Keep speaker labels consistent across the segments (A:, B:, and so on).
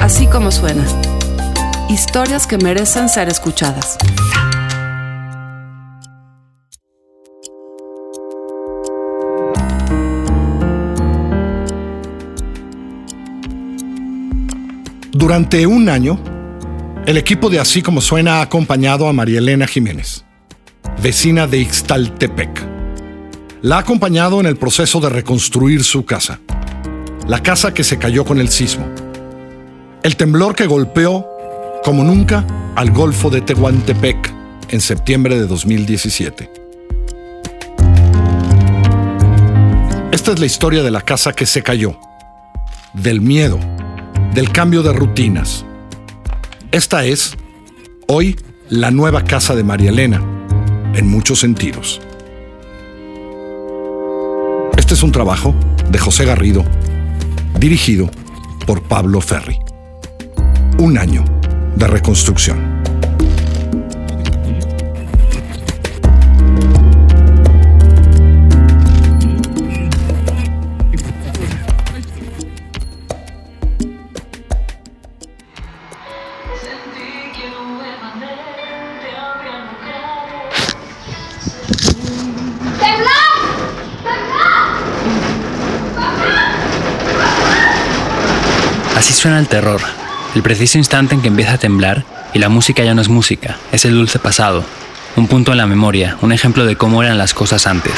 A: Así como suena. Historias que merecen ser escuchadas.
B: Durante un año, el equipo de Así como suena ha acompañado a María Elena Jiménez, vecina de Ixtaltepec. La ha acompañado en el proceso de reconstruir su casa, la casa que se cayó con el sismo, el temblor que golpeó como nunca al Golfo de Tehuantepec en septiembre de 2017. Esta es la historia de la casa que se cayó, del miedo, del cambio de rutinas. Esta es, hoy, la nueva casa de María Elena, en muchos sentidos. Este es un trabajo de José Garrido, dirigido por Pablo Ferri. Un año de reconstrucción.
C: Así suena el terror, el preciso instante en que empieza a temblar y la música ya no es música, es el dulce pasado, un punto en la memoria, un ejemplo de cómo eran las cosas antes.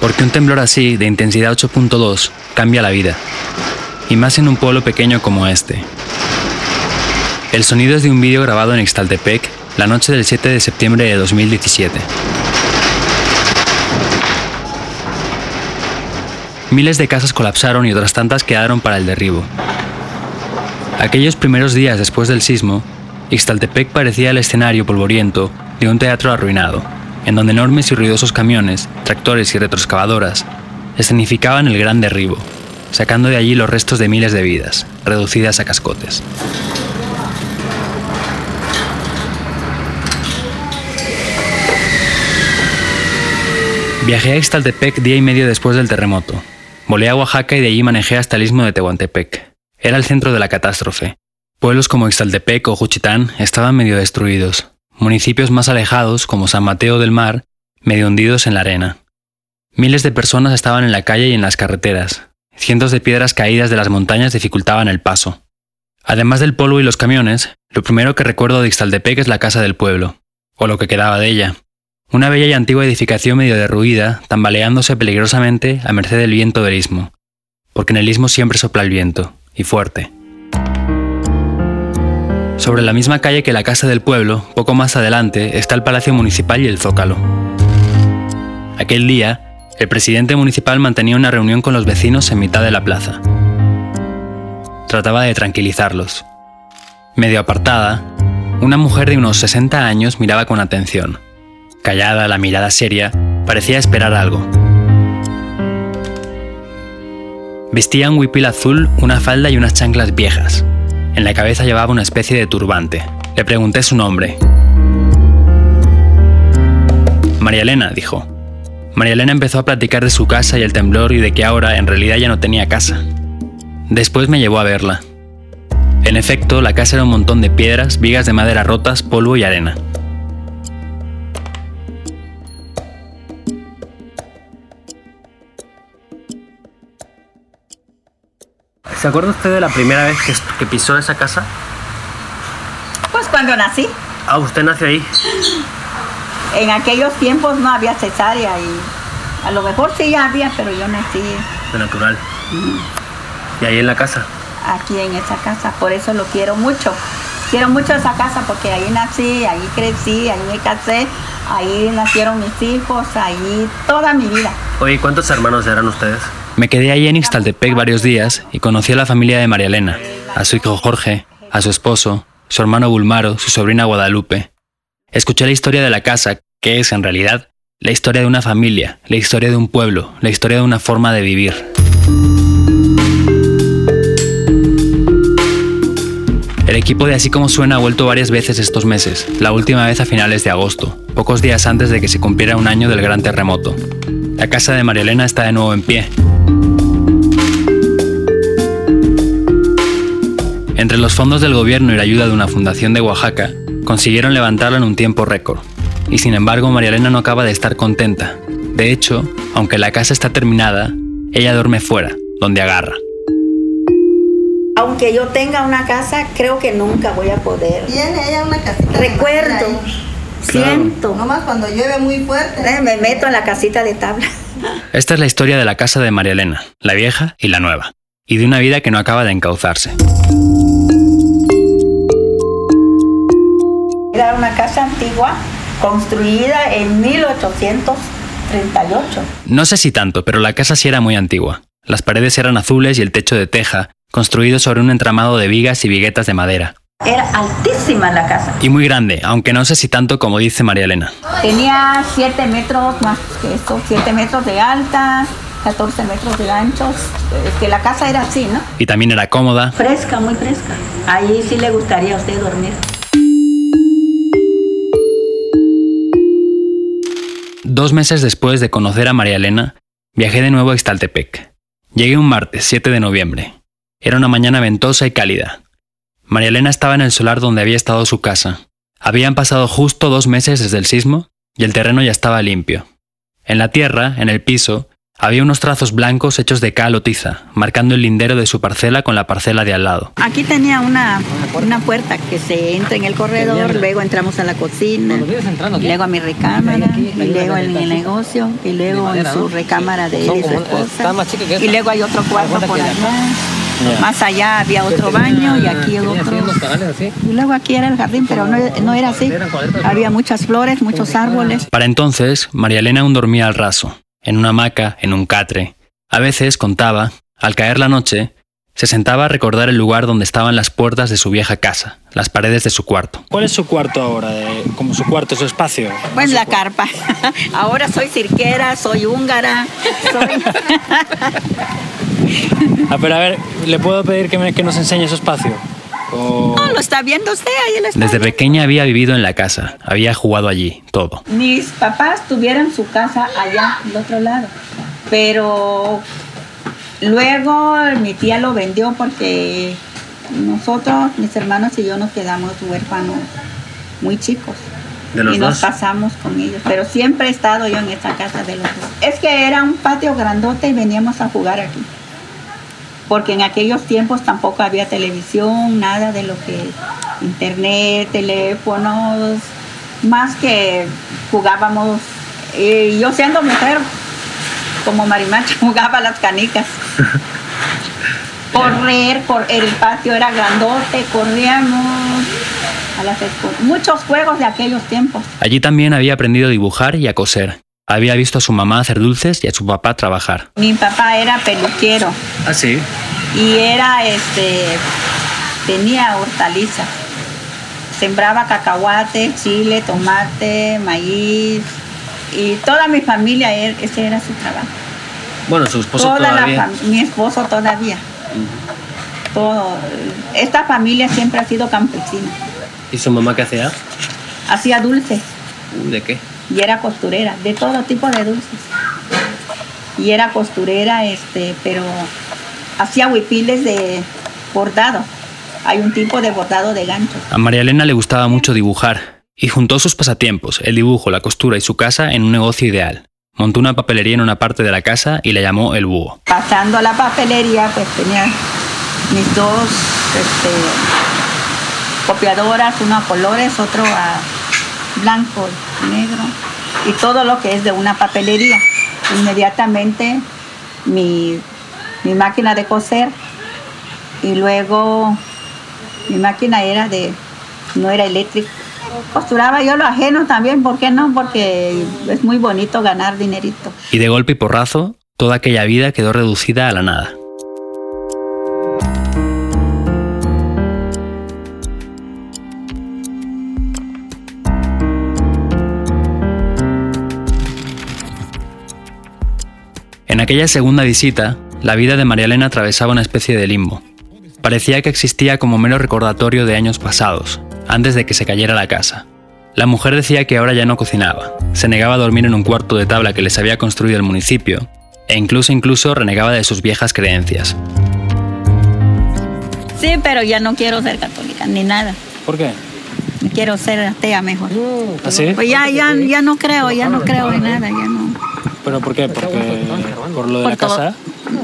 C: Porque un temblor así, de intensidad 8.2, cambia la vida, y más en un pueblo pequeño como este. El sonido es de un vídeo grabado en Ixtaltepec la noche del 7 de septiembre de 2017. Miles de casas colapsaron y otras tantas quedaron para el derribo. Aquellos primeros días después del sismo, Ixtaltepec parecía el escenario polvoriento de un teatro arruinado, en donde enormes y ruidosos camiones, tractores y retroexcavadoras escenificaban el gran derribo, sacando de allí los restos de miles de vidas, reducidas a cascotes. Viajé a Ixtaltepec día y medio después del terremoto, Volé a Oaxaca y de allí manejé hasta el istmo de Tehuantepec. Era el centro de la catástrofe. Pueblos como Ixtaltepec o Juchitán estaban medio destruidos. Municipios más alejados, como San Mateo del Mar, medio hundidos en la arena. Miles de personas estaban en la calle y en las carreteras. Cientos de piedras caídas de las montañas dificultaban el paso. Además del polvo y los camiones, lo primero que recuerdo de Ixtaltepec es la casa del pueblo, o lo que quedaba de ella. Una bella y antigua edificación medio derruida, tambaleándose peligrosamente a merced del viento del istmo, porque en el istmo siempre sopla el viento, y fuerte. Sobre la misma calle que la casa del pueblo, poco más adelante, está el Palacio Municipal y el Zócalo. Aquel día, el presidente municipal mantenía una reunión con los vecinos en mitad de la plaza. Trataba de tranquilizarlos. Medio apartada, una mujer de unos 60 años miraba con atención Callada, la mirada seria, parecía esperar algo. Vestía un huipil azul, una falda y unas chanclas viejas. En la cabeza llevaba una especie de turbante. Le pregunté su nombre. María Elena, dijo. María Elena empezó a platicar de su casa y el temblor y de que ahora en realidad ya no tenía casa. Después me llevó a verla. En efecto, la casa era un montón de piedras, vigas de madera rotas, polvo y arena.
D: ¿Se acuerda usted de la primera vez que, que pisó esa casa?
E: Pues cuando nací.
D: Ah, usted nació ahí.
E: En aquellos tiempos no había cesárea y a lo mejor sí había, pero yo nací
D: De natural. ¿Y ahí en la casa?
E: aquí en esa casa, por eso lo quiero mucho. Quiero mucho esa casa porque ahí nací, ahí crecí, ahí me casé, ahí nacieron mis hijos, ahí toda mi vida.
D: Oye, ¿cuántos hermanos eran ustedes?
C: Me quedé allí en Ixtaltepec varios días y conocí a la familia de María Elena, a su hijo Jorge, a su esposo, su hermano Bulmaro, su sobrina Guadalupe. Escuché la historia de la casa, que es en realidad la historia de una familia, la historia de un pueblo, la historia de una forma de vivir. El equipo de Así como suena ha vuelto varias veces estos meses, la última vez a finales de agosto, pocos días antes de que se cumpliera un año del gran terremoto. La casa de María Elena está de nuevo en pie. Entre los fondos del gobierno y la ayuda de una fundación de Oaxaca, consiguieron levantarla en un tiempo récord. Y sin embargo, María Elena no acaba de estar contenta. De hecho, aunque la casa está terminada, ella duerme fuera, donde agarra.
E: Aunque yo tenga una casa, creo que nunca voy a poder.
F: Tiene ella una casita.
E: Recuerdo siento.
F: Nomás cuando llueve muy fuerte.
E: Me meto en la casita de tabla.
C: Esta es la historia de la casa de María Elena, la vieja y la nueva, y de una vida que no acaba de encauzarse.
E: Era una casa antigua, construida en 1838.
C: No sé si tanto, pero la casa sí era muy antigua. Las paredes eran azules y el techo de teja, construido sobre un entramado de vigas y viguetas de madera.
E: Era altísima la casa.
C: Y muy grande, aunque no sé si tanto como dice María Elena.
E: Tenía 7 metros más que esto, 7 metros de alta, 14 metros de anchos. Es que la casa era así, ¿no?
C: Y también era cómoda,
E: Fresca, muy fresca. Ahí sí le gustaría a usted dormir.
C: Dos meses después de conocer a María Elena, viajé de nuevo a Ixtaltepec. Llegué un martes, 7 de noviembre. Era una mañana ventosa y cálida. María Elena estaba en el solar donde había estado su casa. Habían pasado justo dos meses desde el sismo y el terreno ya estaba limpio. En la tierra, en el piso, había unos trazos blancos hechos de cal o tiza, marcando el lindero de su parcela con la parcela de al lado.
E: Aquí tenía una, una puerta que se entra en el corredor, luego entramos a la cocina, luego a mi recámara, y luego en el negocio, y luego en su recámara de él y su esposa, y luego hay otro cuarto por allá. Más allá había otro baño y aquí otro. Y luego aquí era el jardín, pero no, no era así. Había muchas flores, muchos árboles.
C: Para entonces, María Elena aún dormía al raso, en una hamaca, en un catre. A veces, contaba, al caer la noche, se sentaba a recordar el lugar donde estaban las puertas de su vieja casa, las paredes de su cuarto.
D: ¿Cuál es su cuarto ahora? de- como su cuarto, su espacio.
E: Pues la carpa. Ahora soy cirquera, soy húngara, soy...
D: Ah, pero a ver, ¿le puedo pedir que, me- que nos enseñe su espacio? O-
E: No, lo está viendo usted, ahí lo está
C: Desde
E: viendo.
C: pequeña había vivido en la casa, había jugado allí, todo.
E: Mis papás tuvieron su casa allá, del otro lado. Pero luego mi tía lo vendió porque nosotros, mis hermanos y yo nos quedamos huérfanos muy chicos.
D: ¿De los
E: y nos pasamos con ellos. Pero siempre he estado yo en esa casa de los dos. Es que era un patio grandote y veníamos a jugar aquí. Porque en aquellos tiempos tampoco había televisión, nada de lo que internet, teléfonos, más que jugábamos. Y yo siendo mujer, como marimacha, jugaba las canicas. Correr, por el patio era grandote, corríamos a las muchos juegos de aquellos tiempos.
C: Allí también había aprendido a dibujar y a coser. Había visto a su mamá hacer dulces y a su papá trabajar.
E: Mi papá era peluquero
D: Ah, sí.
E: y era este tenía hortalizas. Sembraba cacahuate, chile, tomate, maíz y toda mi familia er- ese era su trabajo.
D: Bueno, su esposo
E: Toda la
D: todavía.
E: mi esposo todavía. Todo esta familia siempre ha sido campesina.
D: ¿Y su mamá qué hacía?
E: Hacía dulces
D: ¿De qué?
E: y era costurera, de todo tipo de dulces. Y era costurera, este, pero hacía huipiles de bordado. Hay un tipo de bordado de ganchos.
C: A María Elena le gustaba mucho dibujar y juntó sus pasatiempos, el dibujo, la costura y su casa en un negocio ideal. Montó una papelería en una parte de la casa y la llamó El Búho.
E: Pasando a la papelería, pues tenía mis dos este, copiadoras, uno a colores, otro a blanco, negro, y todo lo que es de una papelería. Inmediatamente mi, mi máquina de coser y luego mi máquina era de, no era eléctrica. Costuraba yo lo ajeno también, ¿por qué no? Porque es muy bonito ganar dinerito.
C: Y de golpe y porrazo, toda aquella vida quedó reducida a la nada. En aquella segunda visita, la vida de María Elena atravesaba una especie de limbo. Parecía que existía como mero recordatorio de años pasados, antes de que se cayera la casa. La mujer decía que ahora ya no cocinaba, se negaba a dormir en un cuarto de tabla que les había construido el municipio, e incluso incluso renegaba de sus viejas creencias.
E: Sí, pero ya no quiero ser católica, ni nada.
D: ¿Por qué?
E: Quiero ser atea mejor.
D: ¿Así?
E: Pues ya, ya, ya no creo, ya no creo en nada, ya no.
D: ¿Pero por qué? Porque por lo de
E: Por
D: la
E: todo-
D: casa.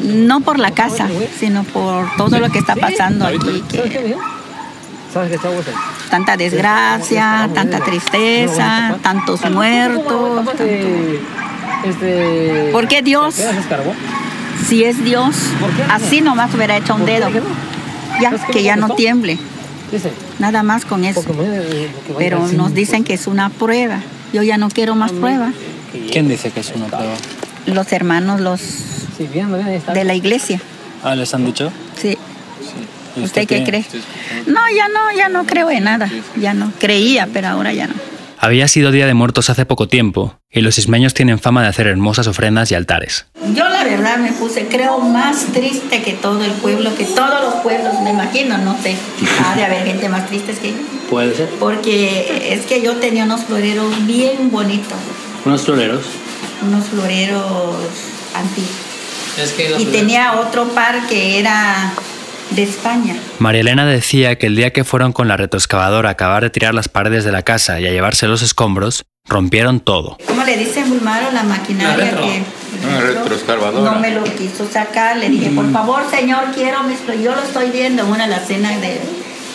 E: No por la casa, sino por todo lo que está pasando aquí, que tanta desgracia, tanta tristeza, tantos muertos. tanto- ¿Por qué Dios? Si es Dios, así nomás hubiera hecho un dedo. Ya, que ya no tiemble. Nada más con eso. Pero nos dicen que es una prueba. Yo ya no quiero más pruebas.
D: ¿Quién dice que es una prueba?
E: Los hermanos, los de la iglesia.
D: Ah, ¿les han dicho?
E: Sí.
D: ¿Y
E: ¿Usted qué cree? No, ya no, ya no creo en nada. Ya no. Creía, pero ahora ya no.
C: Había sido Día de Muertos hace poco tiempo, y los ismeños tienen fama de hacer hermosas ofrendas y altares.
E: Yo la verdad me puse, creo, más triste que todo el pueblo, que todos los pueblos, me imagino, no sé. Ha de haber gente más triste que yo.
D: Puede ser.
E: Porque es que yo tenía unos floreros bien bonitos,
D: Unos floreros.
E: unos floreros antiguos.
D: Es que
E: Y tenía otro par que era de España.
C: María Elena decía que el día que fueron con la retroexcavadora a acabar de tirar las paredes de la casa y a llevarse los escombros, rompieron todo.
E: ¿Cómo le dice Bulmaro la maquinaria que
G: Una retroexcavadora.
E: no me lo quiso sacar? Le dije, por favor, señor, quiero mis flo-". Yo lo estoy viendo en una alacena de,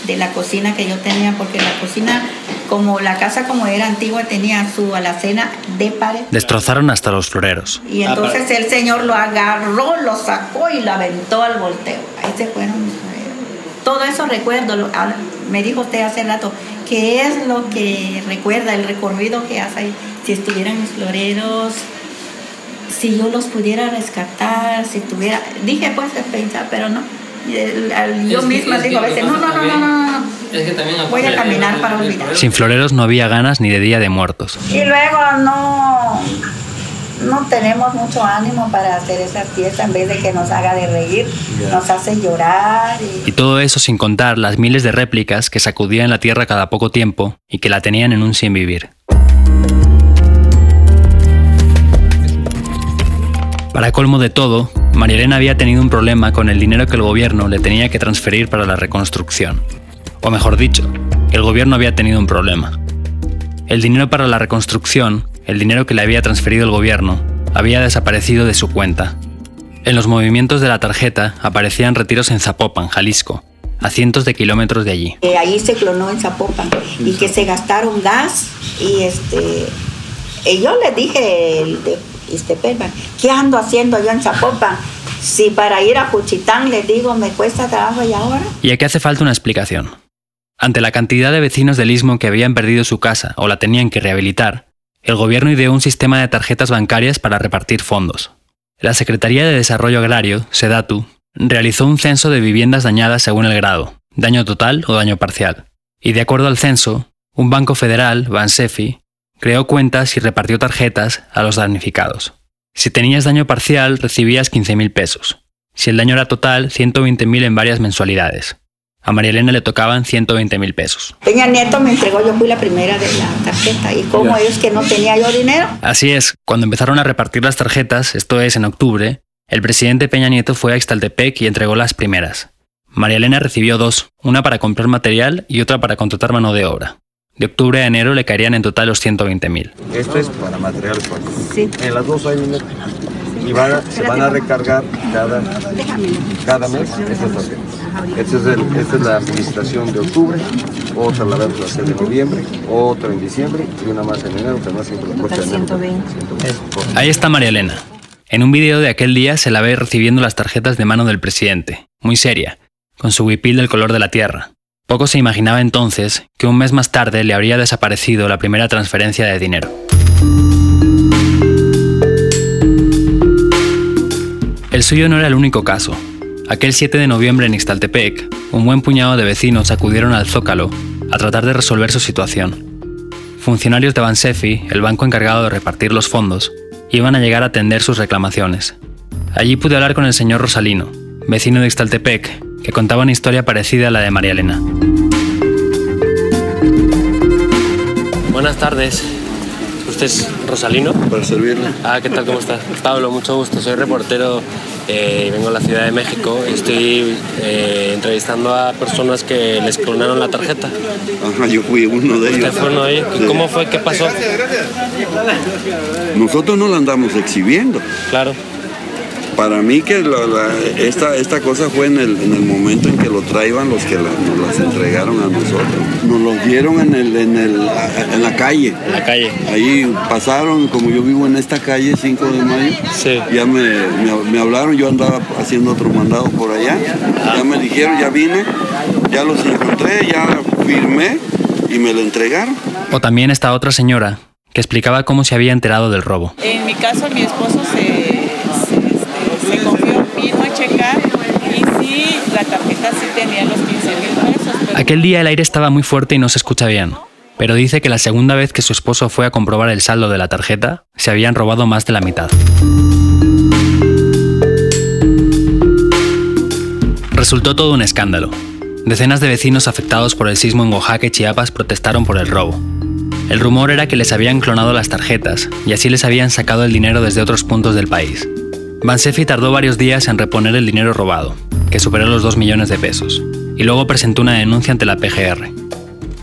E: de la cocina que yo tenía, porque la cocina, como la casa como era antigua, tenía su alacena de pared.
C: Destrozaron hasta los floreros.
E: Y entonces el señor lo agarró, lo sacó y lo aventó al volteo. Ahí se fueron mis floreros. Todo eso recuerdo, lo- ah, me dijo usted hace rato, ¿qué es lo que recuerda, el recorrido que hace ahí? Si estuvieran mis floreros, si yo los pudiera rescatar, si tuviera... Dije pues pensar, pero no. Yo misma digo a veces, no, no, no, no, no, no.
H: Es que también
E: Voy a caminar para olvidar.
C: Sin floreros no había ganas ni de Día de Muertos.
E: Y luego no, no tenemos mucho ánimo para hacer esa fiesta en vez de que nos haga de reír, nos hace llorar. Y...
C: Y todo eso sin contar las miles de réplicas que sacudían la tierra cada poco tiempo y que la tenían en un sin vivir. Para colmo de todo, María Elena había tenido un problema con el dinero que el gobierno le tenía que transferir para la reconstrucción. O mejor dicho, el gobierno había tenido un problema. El dinero para la reconstrucción, el dinero que le había transferido el gobierno, había desaparecido de su cuenta. En los movimientos de la tarjeta aparecían retiros en Zapopan, Jalisco, a cientos de kilómetros de allí.
E: que ahí se clonó en Zapopan y que se gastaron gas y este y yo le dije el de Iztepelpan, ¿qué ando haciendo yo en Zapopan? Si para ir a Juchitán les digo me cuesta trabajo y ahora
C: Y aquí hace falta una explicación. Ante la cantidad de vecinos del istmo que habían perdido su casa o la tenían que rehabilitar, el gobierno ideó un sistema de tarjetas bancarias para repartir fondos. La Secretaría de Desarrollo Agrario, SEDATU, realizó un censo de viviendas dañadas según el grado, daño total o daño parcial. Y de acuerdo al censo, un banco federal, Bansefi, creó cuentas y repartió tarjetas a los damnificados. Si tenías daño parcial, recibías 15.000 pesos. Si el daño era total, 120.000 en varias mensualidades. A María Elena le tocaban 120.000 pesos.
E: Peña Nieto me entregó, yo fui la primera de la tarjeta y como es que no tenía yo dinero,
C: Así es, cuando empezaron a repartir las tarjetas, esto es en octubre, el presidente Peña Nieto fue a Ixtaltepec y entregó las primeras. María Elena recibió dos, una para comprar material y otra para contratar mano de obra. De octubre a enero le caerían en total los 120.000.
I: Esto es para materiales para
E: Sí.
I: En las dos hay un y van a- se van a recargar cada, cada mes estas tarjetas. Esta es, el- esta es la administración de octubre, otra la vamos a hacer en noviembre, otra en diciembre y una más en enero, que no siempre la próxima enero. 120.
C: Ahí está María Elena. En un video de aquel día se la ve recibiendo las tarjetas de mano del presidente, muy seria, con su huipil del color de la tierra. Poco se imaginaba entonces que un mes más tarde le habría desaparecido la primera transferencia de dinero. El suyo no era el único caso. Aquel 7 de noviembre en Ixtaltepec, un buen puñado de vecinos acudieron al Zócalo a tratar de resolver su situación. Funcionarios de Bansefi, el banco encargado de repartir los fondos, iban a llegar a atender sus reclamaciones. Allí pude hablar con el señor Rosalino, vecino de Ixtaltepec, que contaba una historia parecida a la de María Elena.
H: Buenas tardes. ¿Usted es Rosalino?
I: Para servirle.
H: Ah, ¿qué tal? ¿Cómo está? Pablo, mucho gusto. Soy reportero eh, y vengo a la Ciudad de México. Estoy eh, entrevistando a personas que les clonaron la tarjeta.
J: Ajá, yo fui uno de ellos.
H: ¿Usted fue uno de ellos? ¿Y ¿Cómo fue? ¿Qué pasó?
J: Nosotros no la andamos exhibiendo.
H: Claro.
J: Para mí que la- la- esta, esta cosa fue en el, en el momento en que lo traían los que la- nos las entregaron a nosotros. Nos los dieron en, el, en, el, en la calle.
H: En la calle.
J: Ahí pasaron, como yo vivo en esta calle 5 de mayo,
H: Sí.
J: ya me, me- me hablaron, yo andaba haciendo otro mandado por allá, ya me dijeron, ya vine, ya los encontré, ya firmé y me lo entregaron.
C: O también está otra señora que explicaba cómo se había enterado del robo.
K: En mi caso, mi esposo se, se confió, vino a checar y sí, la tarjeta sí tenía los 15 mil pesos. pero-
C: Aquel día el aire estaba muy fuerte y no se escucha bien, pero dice que la segunda vez que su esposo fue a comprobar el saldo de la tarjeta, se habían robado más de la mitad. Resultó todo un escándalo. Decenas de vecinos afectados por el sismo en Oaxaca y Chiapas protestaron por el robo. El rumor era que les habían clonado las tarjetas y así les habían sacado el dinero desde otros puntos del país. Bansefi tardó varios días en reponer el dinero robado, que superó los 2 millones de pesos, y luego presentó una denuncia ante la PGR.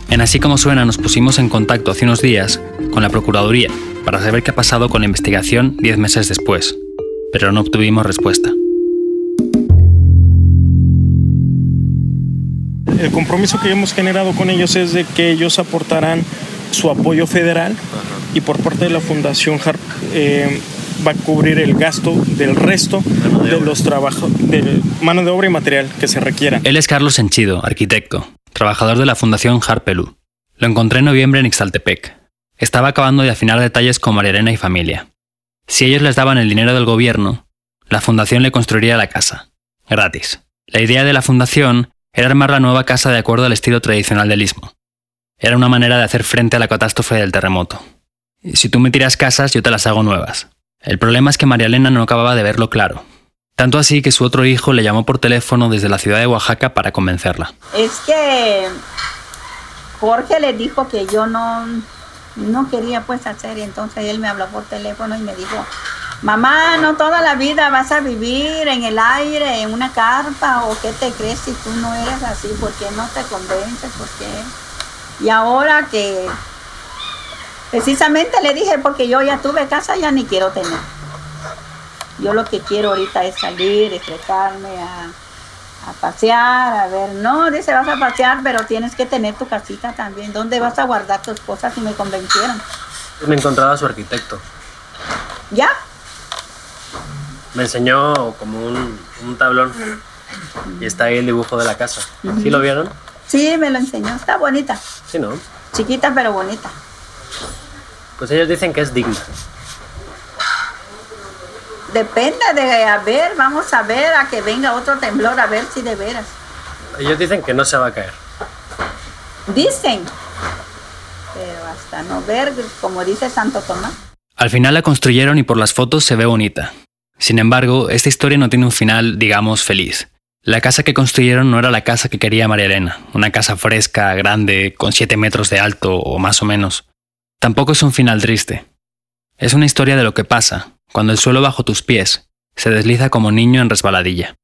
C: En Así como suena nos pusimos en contacto hace unos días con la Procuraduría para saber qué ha pasado con la investigación 10 meses después, pero no obtuvimos respuesta.
L: El compromiso que hemos generado con ellos es de que ellos aportarán su apoyo federal y por parte de la Fundación HARP eh, va a cubrir el gasto del resto de los trabajos de mano de obra y material que se requieran.
C: Él es Carlos Enchido, arquitecto, trabajador de la Fundación Harpelú. Lo encontré en noviembre en Ixtaltepec. Estaba acabando de afinar detalles con María Elena y familia. Si ellos les daban el dinero del gobierno, la fundación le construiría la casa, gratis. La idea de la fundación era armar la nueva casa de acuerdo al estilo tradicional del istmo. Era una manera de hacer frente a la catástrofe del terremoto. Y si tú me tiras casas, yo te las hago nuevas. El problema es que María Elena no acababa de verlo claro. Tanto así que su otro hijo le llamó por teléfono desde la ciudad de Oaxaca para convencerla.
E: Es que Jorge le dijo que yo no, no quería pues hacer y entonces él me habló por teléfono y me dijo, mamá, no toda la vida vas a vivir en el aire, en una carpa o qué te crees si tú no eres así, ¿por qué no te convences? ¿Por qué? Y ahora que precisamente le dije porque yo ya tuve casa, ya ni quiero tener. Yo lo que quiero ahorita es salir, estrecarme a, a pasear, a ver. No, dice, vas a pasear, pero tienes que tener tu casita también. ¿Dónde vas a guardar tus cosas si me convencieron?
H: Me encontraba a su arquitecto.
E: ¿Ya?
H: Me enseñó como un, un tablón. Y está ahí el dibujo de la casa. ¿Sí lo vieron?
E: Sí, me lo enseñó. Está bonita.
H: Sí, ¿no?
E: Chiquita, pero bonita.
H: Pues ellos dicen que es digna.
E: Depende de, a ver, vamos a ver, a que venga otro temblor, a ver si de veras.
H: Ellos dicen que no se va a caer.
E: Dicen. Pero hasta no ver, como dice Santo Tomás.
C: Al final la construyeron y por las fotos se ve bonita. Sin embargo, esta historia no tiene un final, digamos, feliz. La casa que construyeron no era la casa que quería María Elena, una casa fresca, grande, con 7 metros de alto o más o menos. Tampoco es un final triste. Es una historia de lo que pasa cuando el suelo bajo tus pies se desliza como niño en resbaladilla.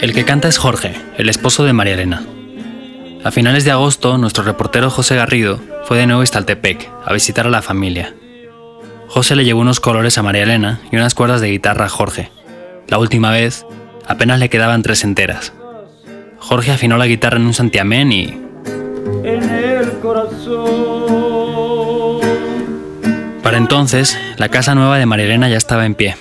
C: El que canta es Jorge, el esposo de María Elena. A finales de agosto, nuestro reportero José Garrido fue de nuevo a Estaltepec a visitar a la familia. José le llevó unos colores a María Elena y unas cuerdas de guitarra a Jorge. La última vez, apenas le quedaban tres enteras. Jorge afinó la guitarra en un santiamén y...
M: En el corazón.
C: Para entonces, la casa nueva de María Elena ya estaba en pie.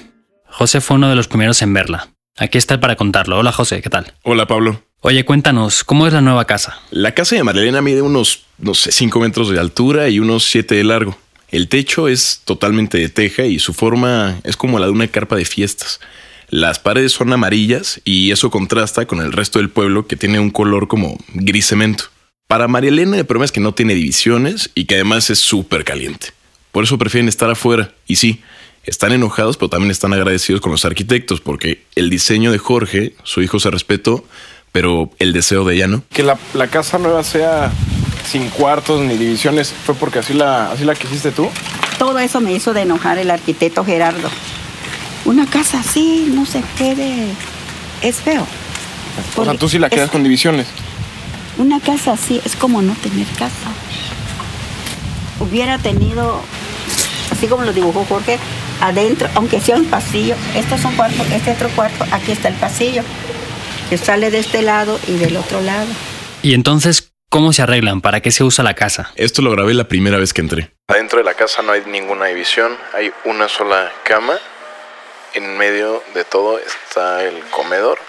C: José fue uno de los primeros en verla. Aquí está para contarlo. Hola José, ¿qué tal?
N: Hola Pablo.
C: Oye, cuéntanos, ¿cómo es la nueva casa?
N: La casa de Marilena mide unos, no sé, 5 metros de altura y unos 7 de largo. El techo es totalmente de teja y su forma es como la de una carpa de fiestas. Las paredes son amarillas y eso contrasta con el resto del pueblo que tiene un color como gris cemento. Para María Elena el problema es que no tiene divisiones y que además es súper caliente. Por eso prefieren estar afuera. Y sí, están enojados, pero también están agradecidos con los arquitectos, porque el diseño de Jorge, su hijo se respetó, pero el deseo de ella no.
L: Que la, la casa nueva sea sin cuartos ni divisiones, ¿fue porque así la, así la quisiste tú?
E: Todo eso me hizo de enojar el arquitecto Gerardo. Una casa así no se puede, es feo.
L: O sea, tú sí la quedas
E: es-
L: con divisiones.
E: Una casa así es como no tener casa. Hubiera tenido, así como lo dibujó Jorge, adentro, aunque sea un pasillo, este es un cuarto, este otro cuarto, aquí está el pasillo, que sale de este lado y del otro lado.
C: Y entonces, ¿cómo se arreglan? ¿Para qué se usa la casa?
N: Esto lo grabé la primera vez que entré. Adentro de la casa no hay ninguna división, hay una sola cama. En medio de todo está el comedor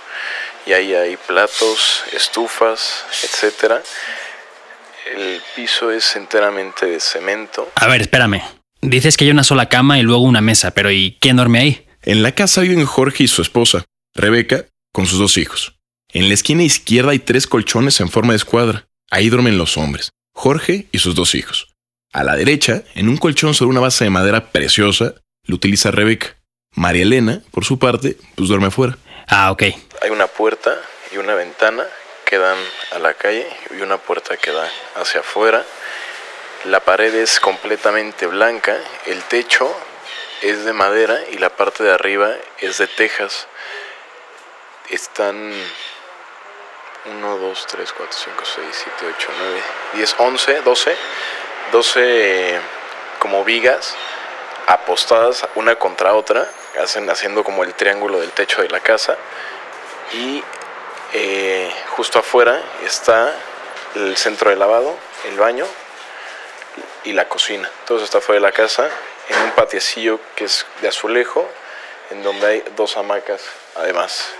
N: y ahí hay platos, estufas, etcétera. El piso es enteramente de cemento.
C: A ver, espérame. Dices que hay una sola cama y luego una mesa, pero ¿y quién duerme ahí?
N: En la casa viven Jorge y su esposa, Rebeca, con sus dos hijos. En la esquina izquierda hay tres colchones en forma de escuadra. Ahí duermen los hombres, Jorge y sus dos hijos. A la derecha, en un colchón sobre una base de madera preciosa, lo utiliza Rebeca. María Elena, por su parte, pues duerme afuera.
C: Ah, ok.
N: Hay una puerta y una ventana que dan a la calle y una puerta que da hacia afuera. La pared es completamente blanca, el techo es de madera y la parte de arriba es de tejas. Están 1, 2, 3, 4, 5, 6, 7, 8, 9, 10, 11, 12, 12 como vigas apostadas una contra otra, hacen, haciendo como el triángulo del techo de la casa. Y eh, justo afuera está el centro de lavado, el baño y la cocina. Todo eso está afuera de la casa, en un patiecillo que es de azulejo, en donde hay dos hamacas además.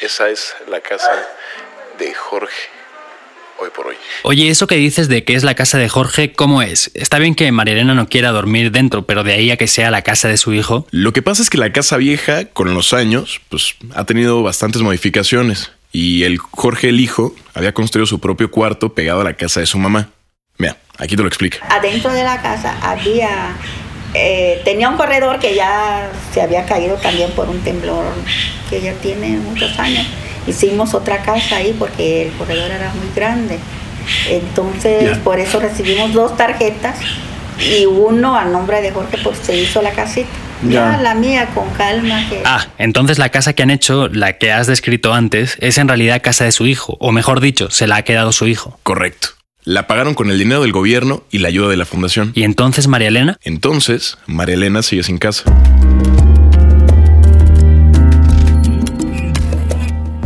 N: Esa es la casa de Jorge, hoy por hoy.
C: Oye, eso que dices de que es la casa de Jorge, ¿cómo es? Está bien que María Elena no quiera dormir dentro, pero de ahí a que sea la casa de su hijo.
N: Lo que pasa es que la casa vieja, con los años, pues ha tenido bastantes modificaciones. Y el Jorge, el hijo, había construido su propio cuarto pegado a la casa de su mamá. Mira, aquí te lo explica.
E: Adentro de la casa había, eh, tenía un corredor que ya se había caído también por un temblor que ya tiene muchos años. Hicimos otra casa ahí porque el corredor era muy grande. Entonces, por eso recibimos dos tarjetas y uno a nombre de Jorge, pues se hizo la casita.
C: Ya.
E: Ya la mía con calma. Que...
C: Ah, entonces la casa que han hecho, la que has descrito antes, es en realidad casa de su hijo, o mejor dicho, se la ha quedado su hijo.
N: Correcto. La pagaron con el dinero del gobierno y la ayuda de la fundación.
C: ¿Y entonces María Elena?
N: Entonces, María Elena sigue sin casa.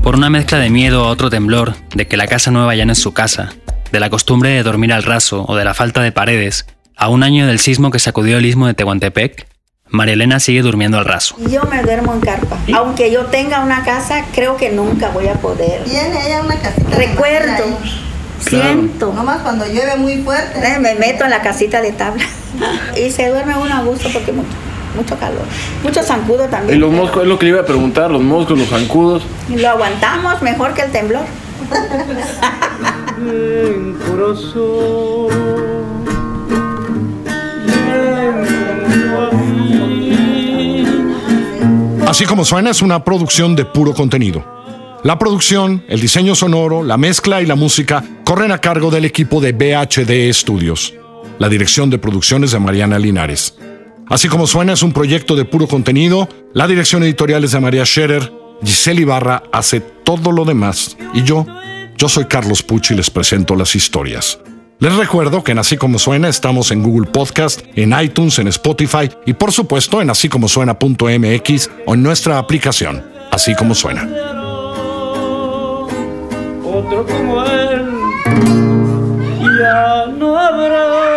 C: Por una mezcla de miedo a otro temblor, de que la casa nueva ya no es su casa, de la costumbre de dormir al raso o de la falta de paredes, a un año del sismo que sacudió el istmo de Tehuantepec, María Elena sigue durmiendo al raso.
E: Yo me duermo en carpa. Aunque yo tenga una casa, creo que nunca voy a poder.
F: Tiene ella una casita.
E: Recuerdo. Siento.
F: Nomás cuando llueve muy fuerte.
E: Me meto en la casita de tabla. y se duerme uno a gusto porque mucho, mucho calor. Mucho zancudo
L: Y
E: también.
L: los moscos, es lo que le iba a preguntar, los moscos, los zancudos.
E: Lo aguantamos mejor que el temblor.
B: Así como suena es una producción de puro contenido. La producción, el diseño sonoro, la mezcla y la música corren a cargo del equipo de BHD Studios. La dirección de producciones de Mariana Linares. Así como suena es un proyecto de puro contenido, la dirección editorial es de María Scherer, Giselle Ibarra hace todo lo demás y yo, yo soy Carlos Pucci y les presento las historias. Les recuerdo que en Así Como Suena estamos en Google Podcast, en iTunes, en Spotify y por supuesto en así como suena.mx o en nuestra aplicación, Así Como Suena.
M: Otro como él ya no habrá